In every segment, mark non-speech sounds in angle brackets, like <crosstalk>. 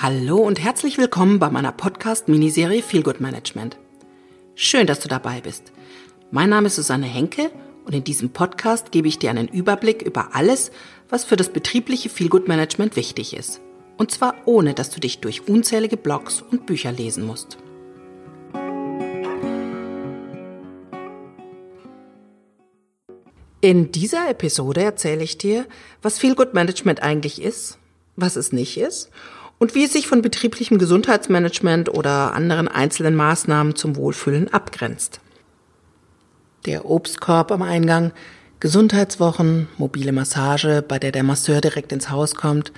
Hallo und herzlich willkommen bei meiner Podcast-Miniserie Feel Good Management. Schön, dass du dabei bist. Mein Name ist Susanne Henke und in diesem Podcast gebe ich dir einen Überblick über alles, was für das betriebliche Feel Good Management wichtig ist. Und zwar ohne, dass du dich durch unzählige Blogs und Bücher lesen musst. In dieser Episode erzähle ich dir, was Feel Good Management eigentlich ist, was es nicht ist und wie es sich von betrieblichem Gesundheitsmanagement oder anderen einzelnen Maßnahmen zum Wohlfühlen abgrenzt. Der Obstkorb am Eingang, Gesundheitswochen, mobile Massage, bei der der Masseur direkt ins Haus kommt,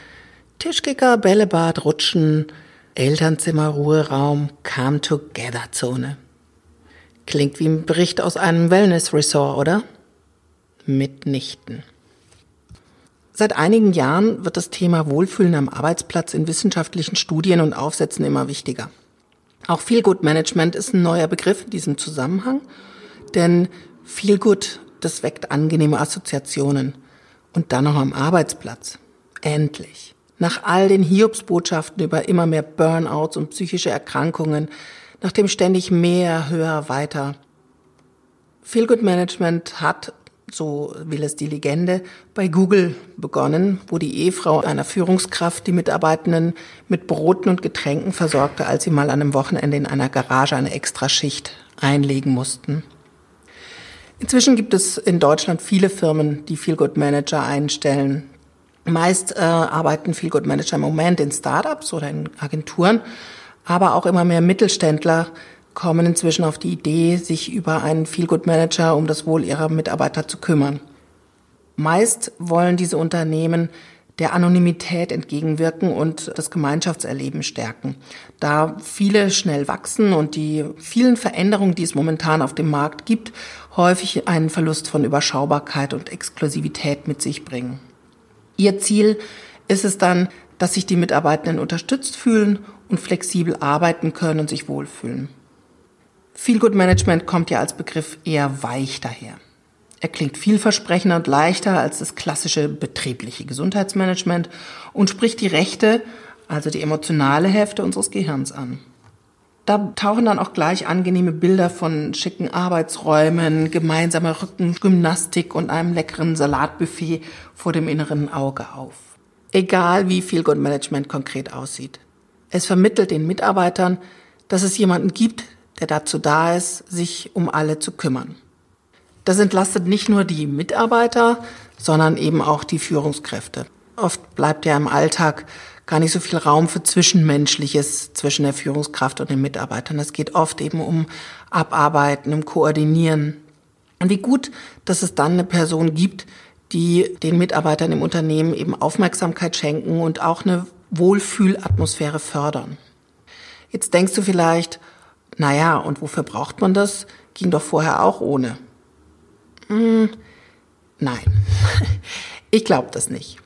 Tischkicker, Bällebad, Rutschen, Elternzimmer, Ruheraum, Come-Together-Zone. Klingt wie ein Bericht aus einem Wellness-Resort, oder? Mitnichten. Seit einigen Jahren wird das Thema Wohlfühlen am Arbeitsplatz in wissenschaftlichen Studien und Aufsätzen immer wichtiger. Auch Feel Good Management ist ein neuer Begriff in diesem Zusammenhang, denn Feel Good, das weckt angenehme Assoziationen. Und dann noch am Arbeitsplatz. Endlich. Nach all den Hiobsbotschaften über immer mehr Burnouts und psychische Erkrankungen, nach dem ständig mehr, höher, weiter. Feel Good Management hat so will es die Legende, bei Google begonnen, wo die Ehefrau einer Führungskraft die Mitarbeitenden mit Broten und Getränken versorgte, als sie mal an einem Wochenende in einer Garage eine Extraschicht einlegen mussten. Inzwischen gibt es in Deutschland viele Firmen, die Feelgood Manager einstellen. Meist äh, arbeiten Feelgood Manager im Moment in Startups oder in Agenturen, aber auch immer mehr Mittelständler kommen inzwischen auf die Idee, sich über einen Feelgood Manager um das Wohl ihrer Mitarbeiter zu kümmern. Meist wollen diese Unternehmen der Anonymität entgegenwirken und das Gemeinschaftserleben stärken. Da viele schnell wachsen und die vielen Veränderungen, die es momentan auf dem Markt gibt, häufig einen Verlust von Überschaubarkeit und Exklusivität mit sich bringen. Ihr Ziel ist es dann, dass sich die Mitarbeitenden unterstützt fühlen und flexibel arbeiten können und sich wohlfühlen. Feelgood Management kommt ja als Begriff eher weich daher. Er klingt vielversprechender und leichter als das klassische betriebliche Gesundheitsmanagement und spricht die rechte, also die emotionale Hälfte unseres Gehirns an. Da tauchen dann auch gleich angenehme Bilder von schicken Arbeitsräumen, gemeinsamer Rückengymnastik und einem leckeren Salatbuffet vor dem inneren Auge auf. Egal wie viel Good Management konkret aussieht. Es vermittelt den Mitarbeitern, dass es jemanden gibt, der dazu da ist, sich um alle zu kümmern. Das entlastet nicht nur die Mitarbeiter, sondern eben auch die Führungskräfte. Oft bleibt ja im Alltag gar nicht so viel Raum für Zwischenmenschliches zwischen der Führungskraft und den Mitarbeitern. Es geht oft eben um Abarbeiten, um Koordinieren. Und wie gut, dass es dann eine Person gibt, die den Mitarbeitern im Unternehmen eben Aufmerksamkeit schenken und auch eine Wohlfühlatmosphäre fördern. Jetzt denkst du vielleicht, naja, und wofür braucht man das? Ging doch vorher auch ohne. Hm, nein, <laughs> ich glaube das nicht.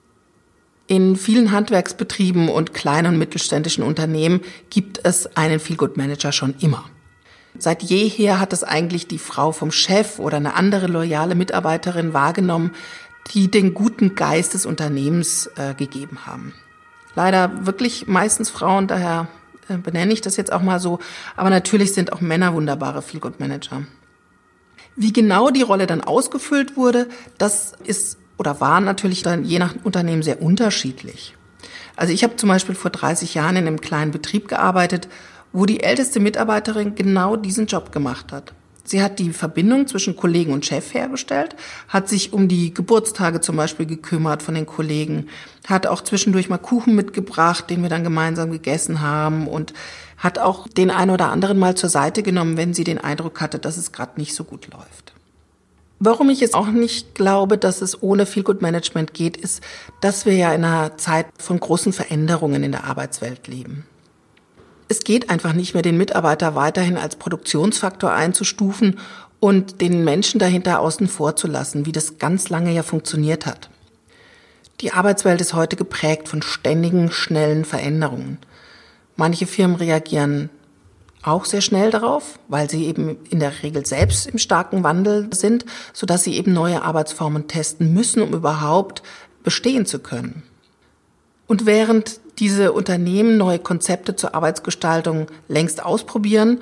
In vielen Handwerksbetrieben und kleinen und mittelständischen Unternehmen gibt es einen Feelgood Manager schon immer. Seit jeher hat es eigentlich die Frau vom Chef oder eine andere loyale Mitarbeiterin wahrgenommen, die den guten Geist des Unternehmens äh, gegeben haben. Leider wirklich meistens Frauen, daher benenne ich das jetzt auch mal so. Aber natürlich sind auch Männer wunderbare Feelgood-Manager. Wie genau die Rolle dann ausgefüllt wurde, das ist oder war natürlich dann je nach Unternehmen sehr unterschiedlich. Also ich habe zum Beispiel vor 30 Jahren in einem kleinen Betrieb gearbeitet, wo die älteste Mitarbeiterin genau diesen Job gemacht hat. Sie hat die Verbindung zwischen Kollegen und Chef hergestellt, hat sich um die Geburtstage zum Beispiel gekümmert von den Kollegen, hat auch zwischendurch mal Kuchen mitgebracht, den wir dann gemeinsam gegessen haben und hat auch den einen oder anderen mal zur Seite genommen, wenn sie den Eindruck hatte, dass es gerade nicht so gut läuft. Warum ich jetzt auch nicht glaube, dass es ohne Feelgood Management geht, ist, dass wir ja in einer Zeit von großen Veränderungen in der Arbeitswelt leben. Es geht einfach nicht mehr, den Mitarbeiter weiterhin als Produktionsfaktor einzustufen und den Menschen dahinter außen vor zu lassen, wie das ganz lange ja funktioniert hat. Die Arbeitswelt ist heute geprägt von ständigen, schnellen Veränderungen. Manche Firmen reagieren auch sehr schnell darauf, weil sie eben in der Regel selbst im starken Wandel sind, sodass sie eben neue Arbeitsformen testen müssen, um überhaupt bestehen zu können. Und während diese Unternehmen neue Konzepte zur Arbeitsgestaltung längst ausprobieren.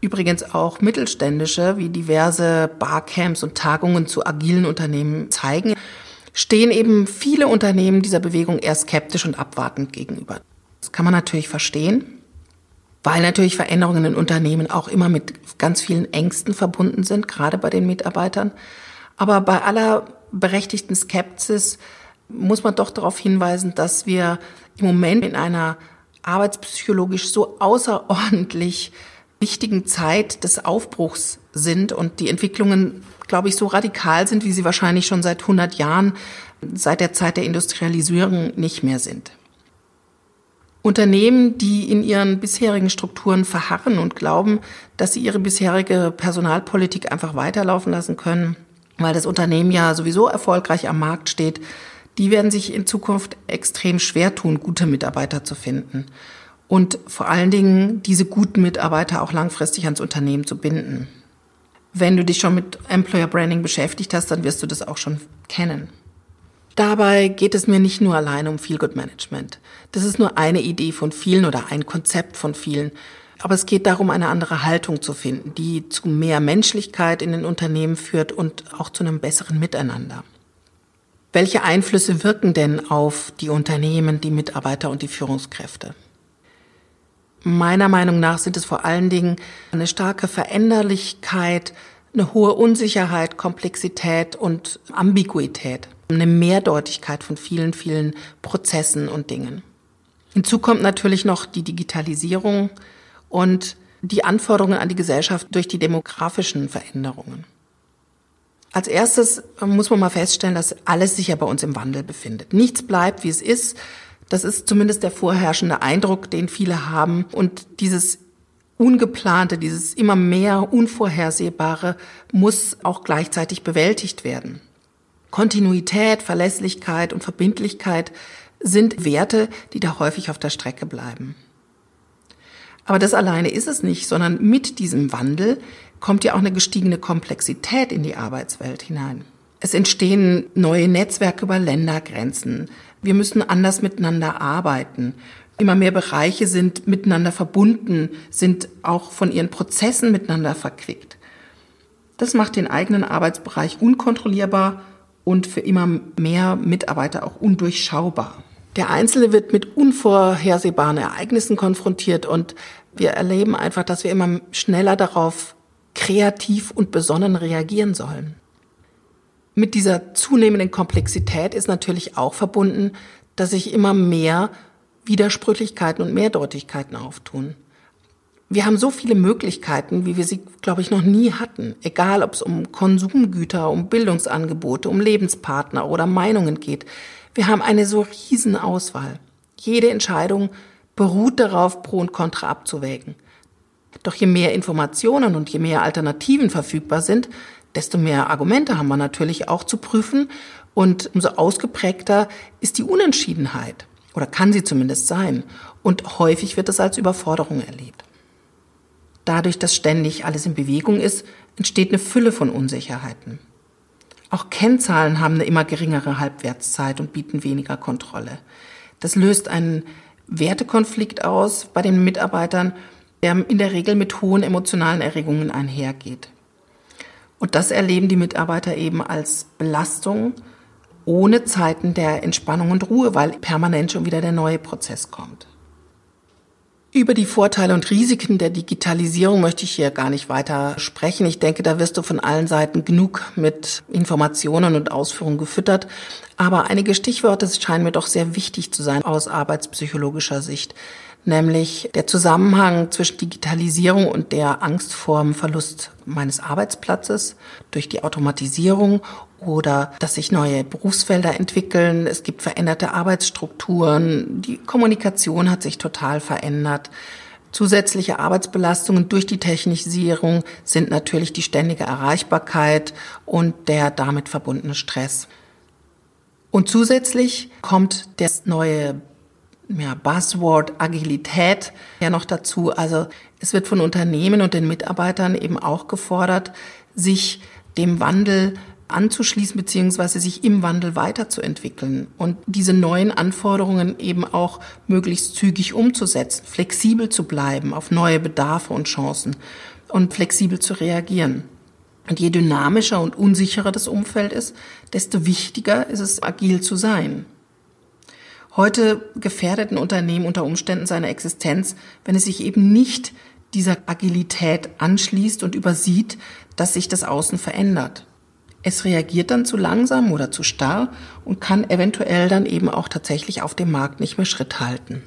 Übrigens auch mittelständische, wie diverse Barcamps und Tagungen zu agilen Unternehmen zeigen, stehen eben viele Unternehmen dieser Bewegung eher skeptisch und abwartend gegenüber. Das kann man natürlich verstehen, weil natürlich Veränderungen in Unternehmen auch immer mit ganz vielen Ängsten verbunden sind, gerade bei den Mitarbeitern. Aber bei aller berechtigten Skepsis muss man doch darauf hinweisen, dass wir im Moment in einer arbeitspsychologisch so außerordentlich wichtigen Zeit des Aufbruchs sind und die Entwicklungen, glaube ich, so radikal sind, wie sie wahrscheinlich schon seit 100 Jahren, seit der Zeit der Industrialisierung nicht mehr sind. Unternehmen, die in ihren bisherigen Strukturen verharren und glauben, dass sie ihre bisherige Personalpolitik einfach weiterlaufen lassen können, weil das Unternehmen ja sowieso erfolgreich am Markt steht, die werden sich in Zukunft extrem schwer tun, gute Mitarbeiter zu finden. Und vor allen Dingen diese guten Mitarbeiter auch langfristig ans Unternehmen zu binden. Wenn du dich schon mit Employer Branding beschäftigt hast, dann wirst du das auch schon kennen. Dabei geht es mir nicht nur alleine um Feel Good Management. Das ist nur eine Idee von vielen oder ein Konzept von vielen. Aber es geht darum, eine andere Haltung zu finden, die zu mehr Menschlichkeit in den Unternehmen führt und auch zu einem besseren Miteinander. Welche Einflüsse wirken denn auf die Unternehmen, die Mitarbeiter und die Führungskräfte? Meiner Meinung nach sind es vor allen Dingen eine starke Veränderlichkeit, eine hohe Unsicherheit, Komplexität und Ambiguität, eine Mehrdeutigkeit von vielen, vielen Prozessen und Dingen. Hinzu kommt natürlich noch die Digitalisierung und die Anforderungen an die Gesellschaft durch die demografischen Veränderungen. Als erstes muss man mal feststellen, dass alles sich ja bei uns im Wandel befindet. Nichts bleibt, wie es ist. Das ist zumindest der vorherrschende Eindruck, den viele haben. Und dieses Ungeplante, dieses immer mehr Unvorhersehbare muss auch gleichzeitig bewältigt werden. Kontinuität, Verlässlichkeit und Verbindlichkeit sind Werte, die da häufig auf der Strecke bleiben. Aber das alleine ist es nicht, sondern mit diesem Wandel kommt ja auch eine gestiegene Komplexität in die Arbeitswelt hinein. Es entstehen neue Netzwerke über Ländergrenzen. Wir müssen anders miteinander arbeiten. Immer mehr Bereiche sind miteinander verbunden, sind auch von ihren Prozessen miteinander verquickt. Das macht den eigenen Arbeitsbereich unkontrollierbar und für immer mehr Mitarbeiter auch undurchschaubar. Der Einzelne wird mit unvorhersehbaren Ereignissen konfrontiert und wir erleben einfach, dass wir immer schneller darauf kreativ und besonnen reagieren sollen. Mit dieser zunehmenden Komplexität ist natürlich auch verbunden, dass sich immer mehr Widersprüchlichkeiten und Mehrdeutigkeiten auftun. Wir haben so viele Möglichkeiten, wie wir sie, glaube ich, noch nie hatten. Egal, ob es um Konsumgüter, um Bildungsangebote, um Lebenspartner oder Meinungen geht. Wir haben eine so riesen Auswahl. Jede Entscheidung beruht darauf, Pro und Contra abzuwägen. Doch je mehr Informationen und je mehr Alternativen verfügbar sind, desto mehr Argumente haben wir natürlich auch zu prüfen und umso ausgeprägter ist die Unentschiedenheit oder kann sie zumindest sein und häufig wird es als Überforderung erlebt. Dadurch, dass ständig alles in Bewegung ist, entsteht eine Fülle von Unsicherheiten. Auch Kennzahlen haben eine immer geringere Halbwertszeit und bieten weniger Kontrolle. Das löst einen Wertekonflikt aus bei den Mitarbeitern, der in der Regel mit hohen emotionalen Erregungen einhergeht. Und das erleben die Mitarbeiter eben als Belastung ohne Zeiten der Entspannung und Ruhe, weil permanent schon wieder der neue Prozess kommt. Über die Vorteile und Risiken der Digitalisierung möchte ich hier gar nicht weiter sprechen. Ich denke, da wirst du von allen Seiten genug mit Informationen und Ausführungen gefüttert. Aber einige Stichworte scheinen mir doch sehr wichtig zu sein aus arbeitspsychologischer Sicht nämlich der Zusammenhang zwischen Digitalisierung und der Angst vor dem Verlust meines Arbeitsplatzes durch die Automatisierung oder dass sich neue Berufsfelder entwickeln. Es gibt veränderte Arbeitsstrukturen. Die Kommunikation hat sich total verändert. Zusätzliche Arbeitsbelastungen durch die Technisierung sind natürlich die ständige Erreichbarkeit und der damit verbundene Stress. Und zusätzlich kommt das neue ja, Buzzword Agilität ja noch dazu. Also es wird von Unternehmen und den Mitarbeitern eben auch gefordert, sich dem Wandel anzuschließen beziehungsweise sich im Wandel weiterzuentwickeln und diese neuen Anforderungen eben auch möglichst zügig umzusetzen, flexibel zu bleiben auf neue Bedarfe und Chancen und flexibel zu reagieren. Und je dynamischer und unsicherer das Umfeld ist, desto wichtiger ist es, agil zu sein. Heute gefährdet ein Unternehmen unter Umständen seine Existenz, wenn es sich eben nicht dieser Agilität anschließt und übersieht, dass sich das Außen verändert. Es reagiert dann zu langsam oder zu starr und kann eventuell dann eben auch tatsächlich auf dem Markt nicht mehr Schritt halten.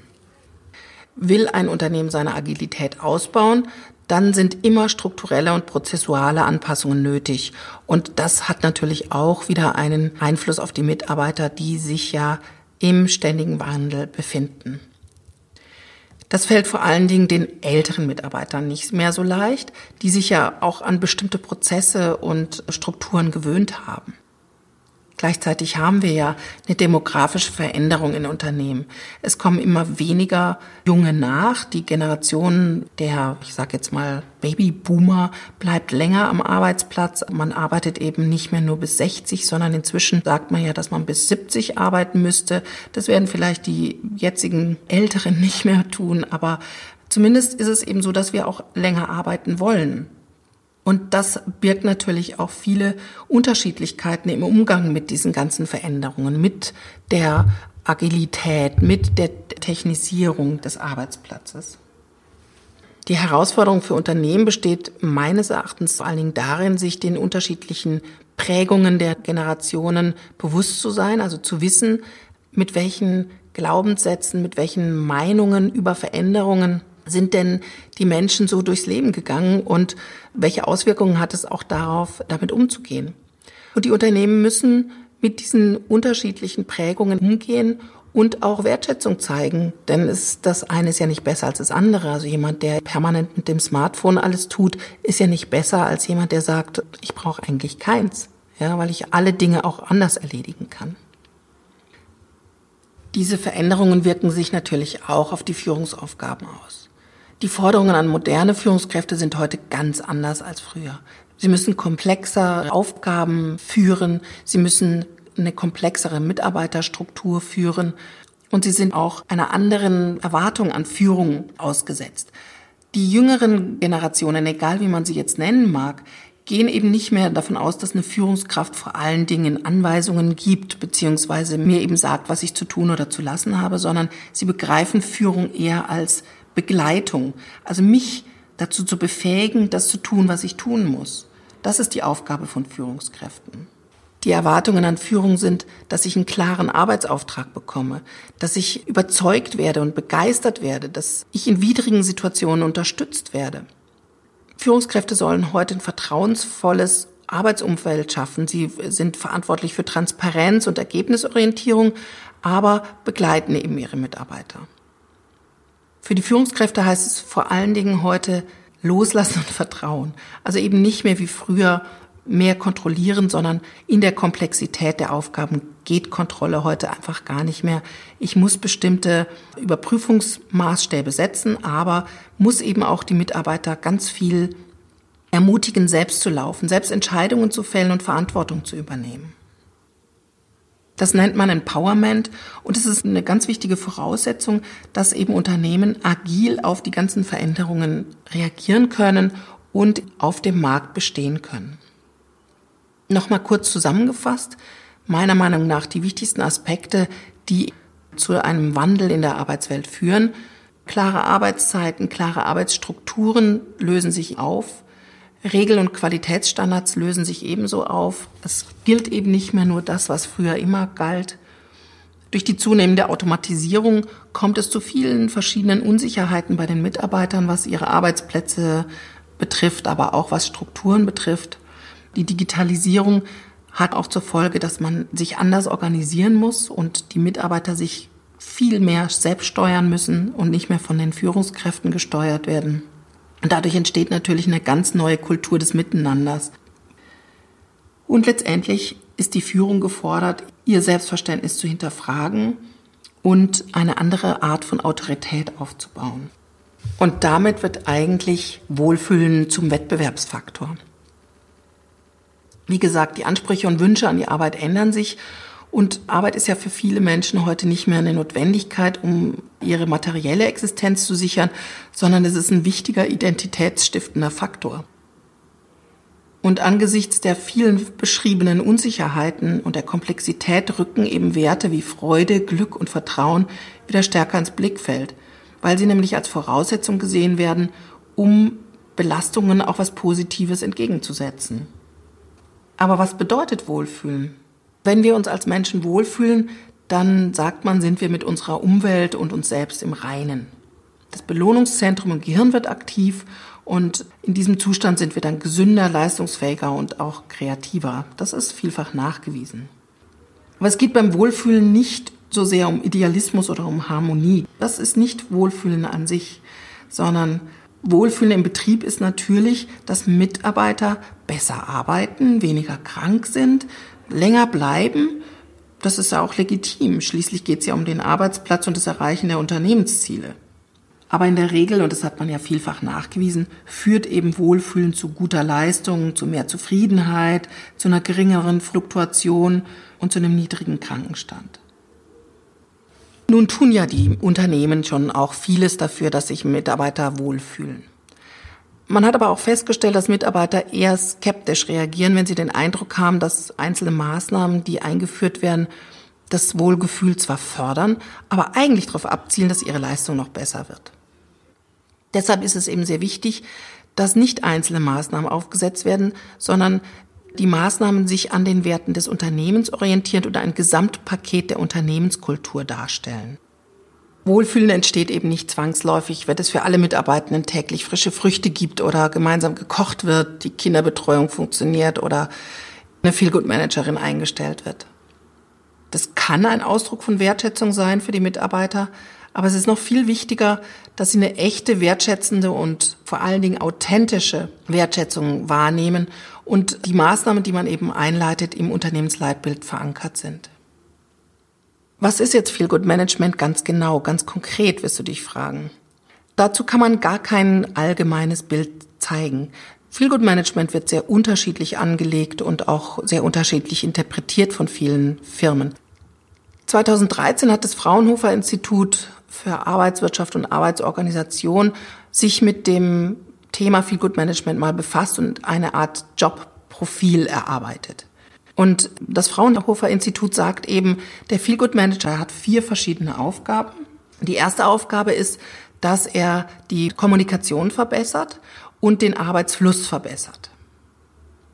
Will ein Unternehmen seine Agilität ausbauen, dann sind immer strukturelle und prozessuale Anpassungen nötig. Und das hat natürlich auch wieder einen Einfluss auf die Mitarbeiter, die sich ja im ständigen Wandel befinden. Das fällt vor allen Dingen den älteren Mitarbeitern nicht mehr so leicht, die sich ja auch an bestimmte Prozesse und Strukturen gewöhnt haben. Gleichzeitig haben wir ja eine demografische Veränderung in Unternehmen. Es kommen immer weniger Junge nach. Die Generation der, ich sage jetzt mal, Babyboomer bleibt länger am Arbeitsplatz. Man arbeitet eben nicht mehr nur bis 60, sondern inzwischen sagt man ja, dass man bis 70 arbeiten müsste. Das werden vielleicht die jetzigen Älteren <laughs> nicht mehr tun, aber zumindest ist es eben so, dass wir auch länger arbeiten wollen. Und das birgt natürlich auch viele Unterschiedlichkeiten im Umgang mit diesen ganzen Veränderungen, mit der Agilität, mit der Technisierung des Arbeitsplatzes. Die Herausforderung für Unternehmen besteht meines Erachtens vor allen Dingen darin, sich den unterschiedlichen Prägungen der Generationen bewusst zu sein, also zu wissen, mit welchen Glaubenssätzen, mit welchen Meinungen über Veränderungen sind denn die Menschen so durchs Leben gegangen und welche Auswirkungen hat es auch darauf, damit umzugehen? Und die Unternehmen müssen mit diesen unterschiedlichen Prägungen umgehen und auch Wertschätzung zeigen, denn es, das eine ist ja nicht besser als das andere. Also jemand, der permanent mit dem Smartphone alles tut, ist ja nicht besser als jemand, der sagt, ich brauche eigentlich keins, ja, weil ich alle Dinge auch anders erledigen kann. Diese Veränderungen wirken sich natürlich auch auf die Führungsaufgaben aus. Die Forderungen an moderne Führungskräfte sind heute ganz anders als früher. Sie müssen komplexer Aufgaben führen, sie müssen eine komplexere Mitarbeiterstruktur führen und sie sind auch einer anderen Erwartung an Führung ausgesetzt. Die jüngeren Generationen, egal wie man sie jetzt nennen mag, gehen eben nicht mehr davon aus, dass eine Führungskraft vor allen Dingen Anweisungen gibt, beziehungsweise mir eben sagt, was ich zu tun oder zu lassen habe, sondern sie begreifen Führung eher als Begleitung, also mich dazu zu befähigen, das zu tun, was ich tun muss. Das ist die Aufgabe von Führungskräften. Die Erwartungen an Führung sind, dass ich einen klaren Arbeitsauftrag bekomme, dass ich überzeugt werde und begeistert werde, dass ich in widrigen Situationen unterstützt werde. Führungskräfte sollen heute ein vertrauensvolles Arbeitsumfeld schaffen. Sie sind verantwortlich für Transparenz und Ergebnisorientierung, aber begleiten eben ihre Mitarbeiter. Für die Führungskräfte heißt es vor allen Dingen heute loslassen und vertrauen. Also eben nicht mehr wie früher mehr kontrollieren, sondern in der Komplexität der Aufgaben geht Kontrolle heute einfach gar nicht mehr. Ich muss bestimmte Überprüfungsmaßstäbe setzen, aber muss eben auch die Mitarbeiter ganz viel ermutigen, selbst zu laufen, selbst Entscheidungen zu fällen und Verantwortung zu übernehmen. Das nennt man Empowerment und es ist eine ganz wichtige Voraussetzung, dass eben Unternehmen agil auf die ganzen Veränderungen reagieren können und auf dem Markt bestehen können. Nochmal kurz zusammengefasst, meiner Meinung nach die wichtigsten Aspekte, die zu einem Wandel in der Arbeitswelt führen. Klare Arbeitszeiten, klare Arbeitsstrukturen lösen sich auf. Regel- und Qualitätsstandards lösen sich ebenso auf. Es gilt eben nicht mehr nur das, was früher immer galt. Durch die zunehmende Automatisierung kommt es zu vielen verschiedenen Unsicherheiten bei den Mitarbeitern, was ihre Arbeitsplätze betrifft, aber auch was Strukturen betrifft. Die Digitalisierung hat auch zur Folge, dass man sich anders organisieren muss und die Mitarbeiter sich viel mehr selbst steuern müssen und nicht mehr von den Führungskräften gesteuert werden. Und dadurch entsteht natürlich eine ganz neue Kultur des Miteinanders. Und letztendlich ist die Führung gefordert, ihr Selbstverständnis zu hinterfragen und eine andere Art von Autorität aufzubauen. Und damit wird eigentlich Wohlfühlen zum Wettbewerbsfaktor. Wie gesagt, die Ansprüche und Wünsche an die Arbeit ändern sich und Arbeit ist ja für viele Menschen heute nicht mehr eine Notwendigkeit, um ihre materielle Existenz zu sichern, sondern es ist ein wichtiger identitätsstiftender Faktor. Und angesichts der vielen beschriebenen Unsicherheiten und der Komplexität rücken eben Werte wie Freude, Glück und Vertrauen wieder stärker ins Blickfeld, weil sie nämlich als Voraussetzung gesehen werden, um Belastungen auch was Positives entgegenzusetzen. Aber was bedeutet Wohlfühlen? Wenn wir uns als Menschen wohlfühlen, dann sagt man, sind wir mit unserer Umwelt und uns selbst im Reinen. Das Belohnungszentrum im Gehirn wird aktiv und in diesem Zustand sind wir dann gesünder, leistungsfähiger und auch kreativer. Das ist vielfach nachgewiesen. Aber es geht beim Wohlfühlen nicht so sehr um Idealismus oder um Harmonie. Das ist nicht Wohlfühlen an sich, sondern Wohlfühlen im Betrieb ist natürlich, dass Mitarbeiter besser arbeiten, weniger krank sind, länger bleiben, das ist ja auch legitim. Schließlich geht es ja um den Arbeitsplatz und das Erreichen der Unternehmensziele. Aber in der Regel, und das hat man ja vielfach nachgewiesen, führt eben Wohlfühlen zu guter Leistung, zu mehr Zufriedenheit, zu einer geringeren Fluktuation und zu einem niedrigen Krankenstand. Nun tun ja die Unternehmen schon auch vieles dafür, dass sich Mitarbeiter wohlfühlen. Man hat aber auch festgestellt, dass Mitarbeiter eher skeptisch reagieren, wenn sie den Eindruck haben, dass einzelne Maßnahmen, die eingeführt werden, das Wohlgefühl zwar fördern, aber eigentlich darauf abzielen, dass ihre Leistung noch besser wird. Deshalb ist es eben sehr wichtig, dass nicht einzelne Maßnahmen aufgesetzt werden, sondern die Maßnahmen sich an den Werten des Unternehmens orientieren oder ein Gesamtpaket der Unternehmenskultur darstellen. Wohlfühlen entsteht eben nicht zwangsläufig, wenn es für alle Mitarbeitenden täglich frische Früchte gibt oder gemeinsam gekocht wird, die Kinderbetreuung funktioniert oder eine Feelgood-Managerin eingestellt wird. Das kann ein Ausdruck von Wertschätzung sein für die Mitarbeiter, aber es ist noch viel wichtiger, dass sie eine echte, wertschätzende und vor allen Dingen authentische Wertschätzung wahrnehmen und die Maßnahmen, die man eben einleitet, im Unternehmensleitbild verankert sind. Was ist jetzt Feel Good Management ganz genau, ganz konkret, wirst du dich fragen. Dazu kann man gar kein allgemeines Bild zeigen. Feel Good Management wird sehr unterschiedlich angelegt und auch sehr unterschiedlich interpretiert von vielen Firmen. 2013 hat das Fraunhofer Institut für Arbeitswirtschaft und Arbeitsorganisation sich mit dem Thema Feel Good Management mal befasst und eine Art Jobprofil erarbeitet. Und das Fraunhofer Institut sagt eben, der Feelgood Manager hat vier verschiedene Aufgaben. Die erste Aufgabe ist, dass er die Kommunikation verbessert und den Arbeitsfluss verbessert.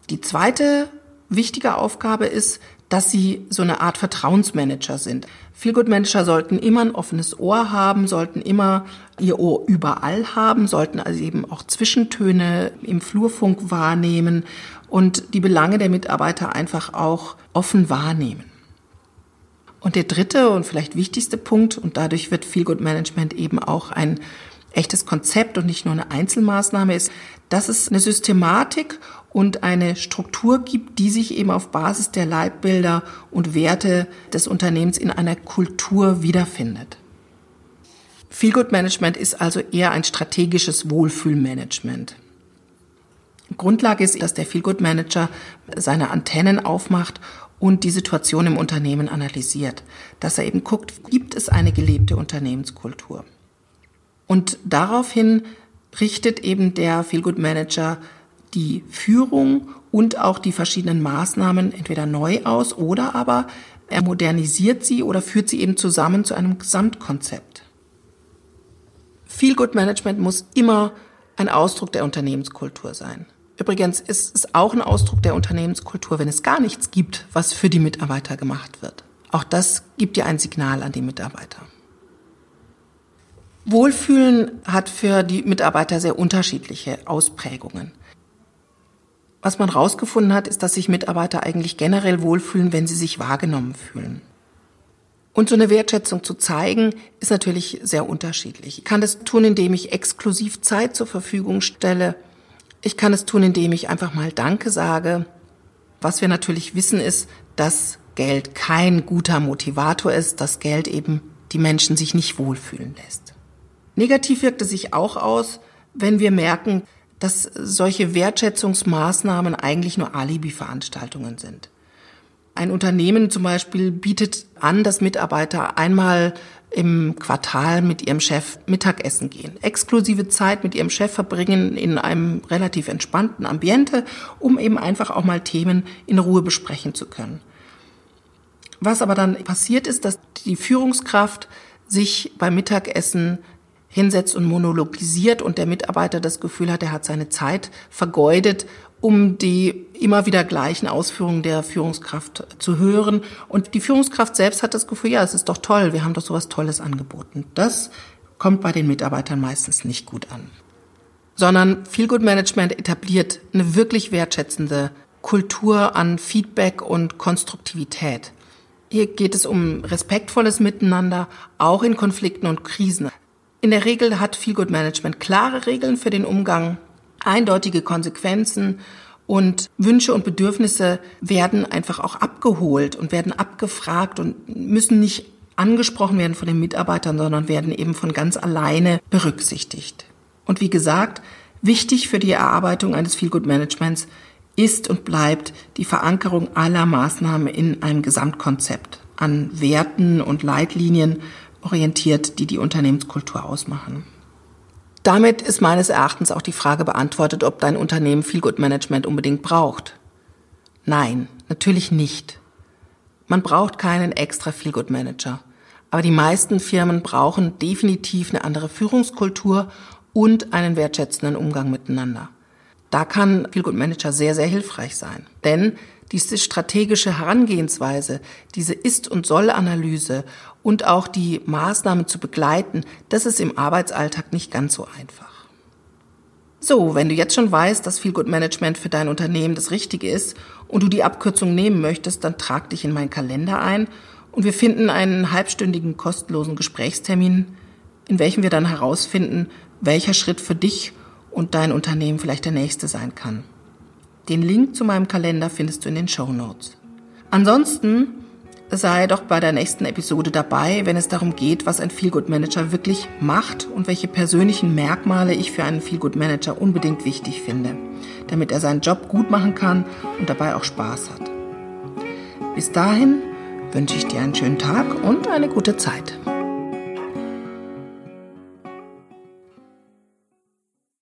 Die zweite wichtige Aufgabe ist, dass sie so eine Art Vertrauensmanager sind. Feelgood Manager sollten immer ein offenes Ohr haben, sollten immer ihr Ohr überall haben, sollten also eben auch Zwischentöne im Flurfunk wahrnehmen und die Belange der Mitarbeiter einfach auch offen wahrnehmen. Und der dritte und vielleicht wichtigste Punkt, und dadurch wird Feel Good Management eben auch ein echtes Konzept und nicht nur eine Einzelmaßnahme ist, dass es eine Systematik und eine Struktur gibt, die sich eben auf Basis der Leitbilder und Werte des Unternehmens in einer Kultur wiederfindet. Feel Good Management ist also eher ein strategisches Wohlfühlmanagement. Grundlage ist, dass der Feelgood Manager seine Antennen aufmacht und die Situation im Unternehmen analysiert. Dass er eben guckt, gibt es eine gelebte Unternehmenskultur? Und daraufhin richtet eben der Feelgood Manager die Führung und auch die verschiedenen Maßnahmen entweder neu aus oder aber er modernisiert sie oder führt sie eben zusammen zu einem Gesamtkonzept. Feelgood Management muss immer ein Ausdruck der Unternehmenskultur sein. Übrigens ist es auch ein Ausdruck der Unternehmenskultur, wenn es gar nichts gibt, was für die Mitarbeiter gemacht wird. Auch das gibt ja ein Signal an die Mitarbeiter. Wohlfühlen hat für die Mitarbeiter sehr unterschiedliche Ausprägungen. Was man herausgefunden hat, ist, dass sich Mitarbeiter eigentlich generell wohlfühlen, wenn sie sich wahrgenommen fühlen. Und so eine Wertschätzung zu zeigen, ist natürlich sehr unterschiedlich. Ich kann das tun, indem ich exklusiv Zeit zur Verfügung stelle, ich kann es tun, indem ich einfach mal Danke sage. Was wir natürlich wissen ist, dass Geld kein guter Motivator ist, dass Geld eben die Menschen sich nicht wohlfühlen lässt. Negativ wirkt es sich auch aus, wenn wir merken, dass solche Wertschätzungsmaßnahmen eigentlich nur Alibi-Veranstaltungen sind. Ein Unternehmen zum Beispiel bietet an, dass Mitarbeiter einmal im Quartal mit ihrem Chef Mittagessen gehen. Exklusive Zeit mit ihrem Chef verbringen in einem relativ entspannten Ambiente, um eben einfach auch mal Themen in Ruhe besprechen zu können. Was aber dann passiert ist, dass die Führungskraft sich beim Mittagessen hinsetzt und monologisiert und der Mitarbeiter das Gefühl hat, er hat seine Zeit vergeudet, um die immer wieder gleichen Ausführungen der Führungskraft zu hören. Und die Führungskraft selbst hat das Gefühl, ja, es ist doch toll, wir haben doch sowas Tolles angeboten. Das kommt bei den Mitarbeitern meistens nicht gut an. Sondern Feel Good Management etabliert eine wirklich wertschätzende Kultur an Feedback und Konstruktivität. Hier geht es um respektvolles Miteinander, auch in Konflikten und Krisen. In der Regel hat Feel Good Management klare Regeln für den Umgang, eindeutige Konsequenzen und Wünsche und Bedürfnisse werden einfach auch abgeholt und werden abgefragt und müssen nicht angesprochen werden von den Mitarbeitern, sondern werden eben von ganz alleine berücksichtigt. Und wie gesagt, wichtig für die Erarbeitung eines Feel Good Managements ist und bleibt die Verankerung aller Maßnahmen in einem Gesamtkonzept an Werten und Leitlinien orientiert, die die Unternehmenskultur ausmachen. Damit ist meines Erachtens auch die Frage beantwortet, ob dein Unternehmen Feel Good Management unbedingt braucht. Nein, natürlich nicht. Man braucht keinen extra Feel Good Manager. Aber die meisten Firmen brauchen definitiv eine andere Führungskultur und einen wertschätzenden Umgang miteinander. Da kann Feel Good Manager sehr, sehr hilfreich sein. Denn diese strategische Herangehensweise, diese Ist- und Soll-Analyse und auch die Maßnahmen zu begleiten, das ist im Arbeitsalltag nicht ganz so einfach. So, wenn du jetzt schon weißt, dass Feel Good Management für dein Unternehmen das Richtige ist und du die Abkürzung nehmen möchtest, dann trag dich in meinen Kalender ein und wir finden einen halbstündigen kostenlosen Gesprächstermin, in welchem wir dann herausfinden, welcher Schritt für dich und dein Unternehmen vielleicht der nächste sein kann. Den Link zu meinem Kalender findest du in den Show Notes. Ansonsten sei doch bei der nächsten Episode dabei, wenn es darum geht, was ein Feelgood Manager wirklich macht und welche persönlichen Merkmale ich für einen Feelgood Manager unbedingt wichtig finde, damit er seinen Job gut machen kann und dabei auch Spaß hat. Bis dahin wünsche ich dir einen schönen Tag und eine gute Zeit.